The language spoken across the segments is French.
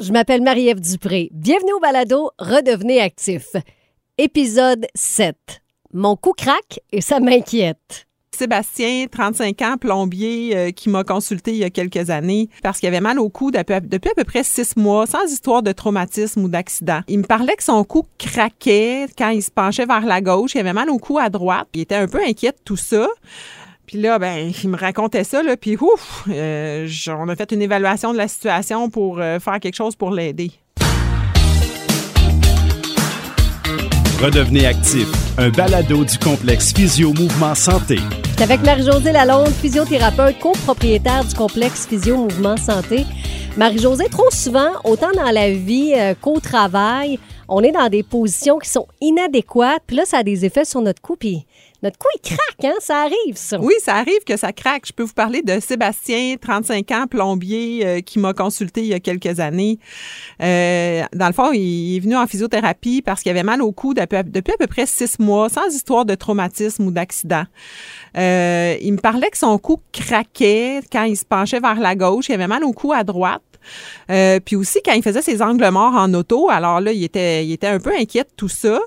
je m'appelle Marie-Ève Dupré. Bienvenue au balado Redevenez actif. Épisode 7. Mon cou craque et ça m'inquiète. Sébastien, 35 ans, plombier, euh, qui m'a consulté il y a quelques années parce qu'il avait mal au cou depuis, à peu près six mois, sans histoire de traumatisme ou d'accident. Il me parlait que son cou craquait quand il se penchait vers la gauche. Il avait mal au cou à droite. Il était un peu inquiet de tout ça. Puis là, ben, il me racontait ça, là, puis ouf, euh, on a fait une évaluation de la situation pour euh, faire quelque chose pour l'aider. Redevenez actif, un balado du complexe Physio Mouvement Santé. C'est avec Marie-Josée Lalonde, physiothérapeute, copropriétaire du complexe Physio Mouvement Santé. Marie-Josée, trop souvent, autant dans la vie euh, qu'au travail, on est dans des positions qui sont inadéquates, puis là, ça a des effets sur notre cou, puis notre cou, il craque, hein? Ça arrive, ça. Oui, ça arrive que ça craque. Je peux vous parler de Sébastien, 35 ans, plombier, euh, qui m'a consulté il y a quelques années. Euh, dans le fond, il est venu en physiothérapie parce qu'il avait mal au cou depuis, à peu près six mois, sans histoire de traumatisme ou d'accident. Euh, il me parlait que son cou craquait quand il se penchait vers la gauche. Il avait mal au cou à droite. Euh, puis aussi, quand il faisait ses angles morts en auto, alors là, il était, il était un peu inquiet de tout ça.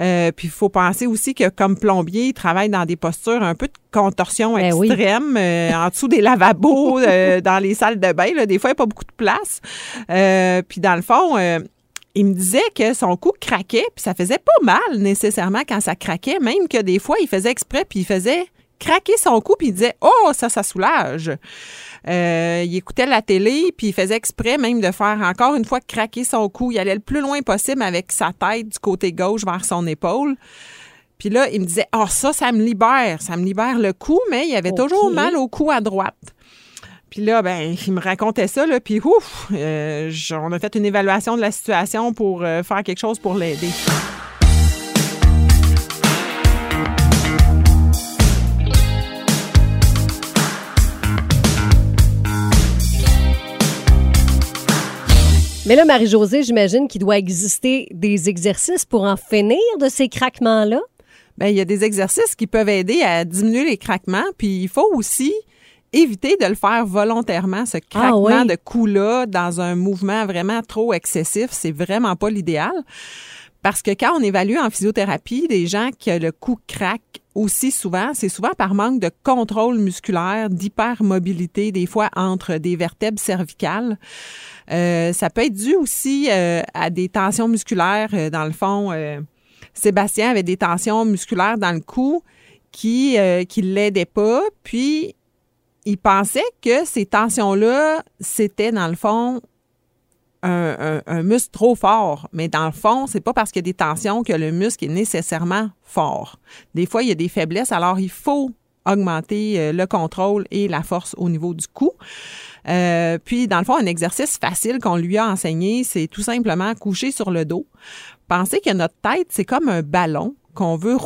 Euh, puis il faut penser aussi que comme plombier, il travaille dans des postures un peu de contorsion ben extrême, euh, en dessous des lavabos, dans les salles de bain. Là, des fois, il n'y a pas beaucoup de place. puis dans le fond, il me disait que son cou craquait, puis ça faisait pas mal nécessairement quand ça craquait, même que des fois, il faisait exprès, puis il faisait craquer son cou, puis il disait « Oh, ça, ça soulage! Euh, il écoutait la télé, puis il faisait exprès même de faire encore une fois craquer son cou. Il allait le plus loin possible avec sa tête du côté gauche vers son épaule. Puis là, il me disait, oh, ça, ça me libère, ça me libère le cou, mais il avait toujours mal au cou à droite. Puis là, ben, il me racontait ça, là, puis ouf, euh, on a fait une évaluation de la situation pour euh, faire quelque chose pour l'aider. Mais là, Marie-Josée, j'imagine qu'il doit exister des exercices pour en finir de ces craquements-là. Bien, il y a des exercices qui peuvent aider à diminuer les craquements, puis il faut aussi éviter de le faire volontairement, ce ah craquement de cou-là, dans un mouvement vraiment trop excessif. C'est vraiment pas l'idéal. Parce que quand on évalue en physiothérapie des gens qui le cou craque aussi souvent, c'est souvent par manque de contrôle musculaire, d'hypermobilité, des fois entre des vertèbres cervicales. Euh, ça peut être dû aussi euh, à des tensions musculaires. Euh, dans le fond, Sébastien avait des tensions musculaires dans le cou qui qui l'aidaient pas. Puis il pensait que ces tensions-là, c'était dans le fond un, muscle trop fort. Mais dans le fond, c'est pas parce qu'il y a des tensions que le muscle est nécessairement fort. Des fois, il y a des faiblesses, alors il faut augmenter le contrôle et la force au niveau du cou. Euh, puis, dans le fond, un exercice facile qu'on lui a enseigné, c'est tout simplement coucher sur le dos. Pensez que notre tête, c'est comme un ballon qu'on veut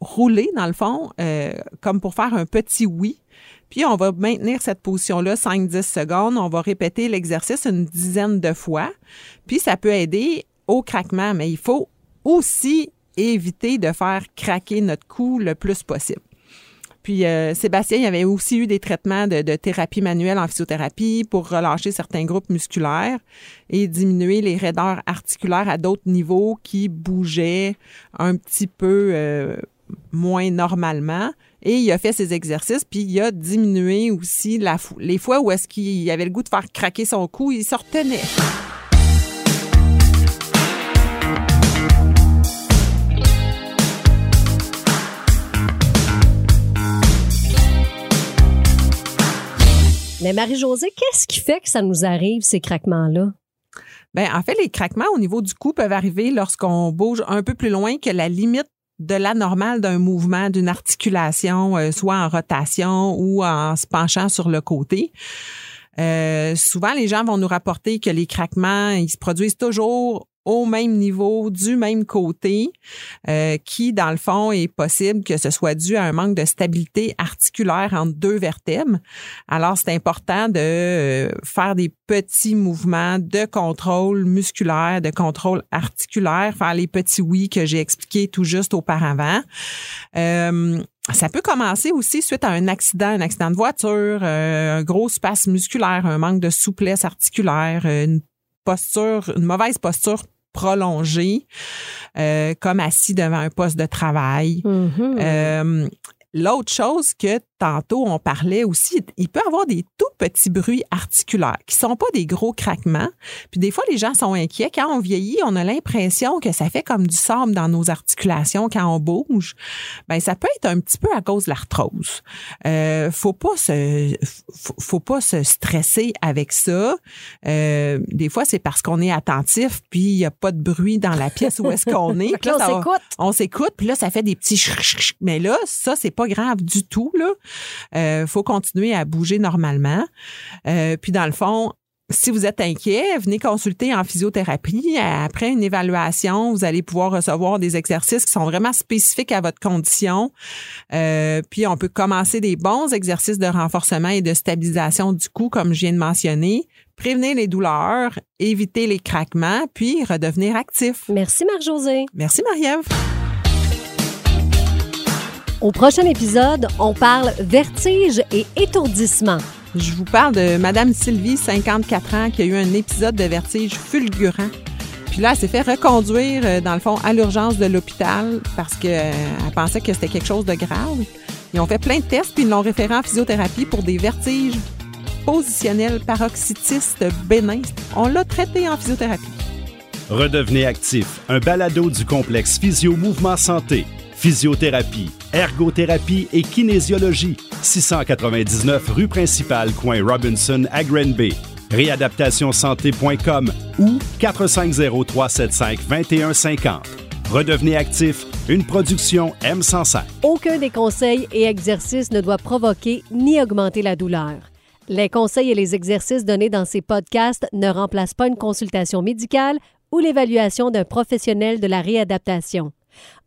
rouler, dans le fond, euh, comme pour faire un petit oui. Puis, on va maintenir cette position-là 5-10 secondes. On va répéter l'exercice une dizaine de fois. Puis, ça peut aider au craquement, mais il faut aussi éviter de faire craquer notre cou le plus possible. Puis euh, Sébastien, il avait aussi eu des traitements de, thérapie manuelle en physiothérapie pour relâcher certains groupes musculaires et diminuer les raideurs articulaires à d'autres niveaux qui bougeaient un petit peu euh, moins normalement. Et il a fait ses exercices, puis il a diminué aussi la, les fois où est-ce qu'il avait le goût de faire craquer son cou, il se. Mais Marie-Josée, qu'est-ce qui fait que ça nous arrive, ces craquements-là? Bien, en fait, les craquements au niveau du cou peuvent arriver lorsqu'on bouge un peu plus loin que la limite de la normale d'un mouvement, d'une articulation, euh, soit en rotation ou en se penchant sur le côté. Euh, souvent, les gens vont nous rapporter que les craquements, ils se produisent toujours au même niveau, du même côté, euh, qui, dans le fond, est possible que ce soit dû à un manque de stabilité articulaire entre deux vertèbres. Alors, c'est important de euh, faire des petits mouvements de contrôle musculaire, de contrôle articulaire, faire les petits oui que j'ai expliqués tout juste auparavant. Euh, ça peut commencer aussi suite à un accident, un accident de voiture, un gros spasme musculaire, un manque de souplesse articulaire, une posture, une mauvaise posture prolongée, euh, comme assis devant un poste de travail. Mhm. Euh, L'autre chose que tantôt on parlait aussi, il peut avoir des tout petits bruits articulaires qui sont pas des gros craquements. Puis des fois les gens sont inquiets quand on vieillit, on a l'impression que ça fait comme du sable dans nos articulations quand on bouge. Ben ça peut être un petit peu à cause de l'arthrose. Euh, faut pas se faut, faut pas se stresser avec ça. Euh, des fois c'est parce qu'on est attentif puis il y a pas de bruit dans la pièce où est-ce qu'on est. Là, on s'écoute. on s'écoute, puis là, ça fait des petits Mais là, ça, c'est pas grave du tout, là. Euh, faut continuer à bouger normalement. Euh, puis dans le fond, si vous êtes inquiet, venez consulter en physiothérapie. Après une évaluation, vous allez pouvoir recevoir des exercices qui sont vraiment spécifiques à votre condition. Euh, puis on peut commencer des bons exercices de renforcement et de stabilisation du cou, comme je viens de mentionner, prévenir les douleurs, éviter les craquements, puis redevenir actif. Merci, Marc-Josée. Merci Marie-Ève. Au prochain épisode, on parle vertige et étourdissement. Je vous parle de Madame Sylvie, 54 ans, qui a eu un épisode de vertige fulgurant. Puis là, elle s'est fait reconduire, euh, dans le fond, à l'urgence de l'hôpital parce qu'elle pensait que c'était quelque chose de grave. Ils ont fait plein de tests, puis ils l'ont référé en physiothérapie pour des vertiges positionnels paroxytistes bénins. On l'a traité en physiothérapie. Redevenez actif, un balado du complexe Physio Mouvement Santé. Physiothérapie, ergothérapie et kinésiologie. 699 rue principale, coin Robinson à Granby. Réadaptationsanté.com ou 450-375-2150. Redevenez actif, une production M105. Aucun des conseils et exercices ne doit provoquer ni augmenter la douleur. Les conseils et les exercices donnés dans ces podcasts ne remplacent pas une consultation médicale ou l'évaluation d'un professionnel de la réadaptation.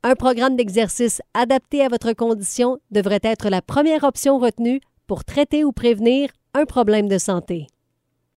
Un programme d'exercice adapté à votre condition devrait être la première option retenue pour traiter ou prévenir un problème de santé.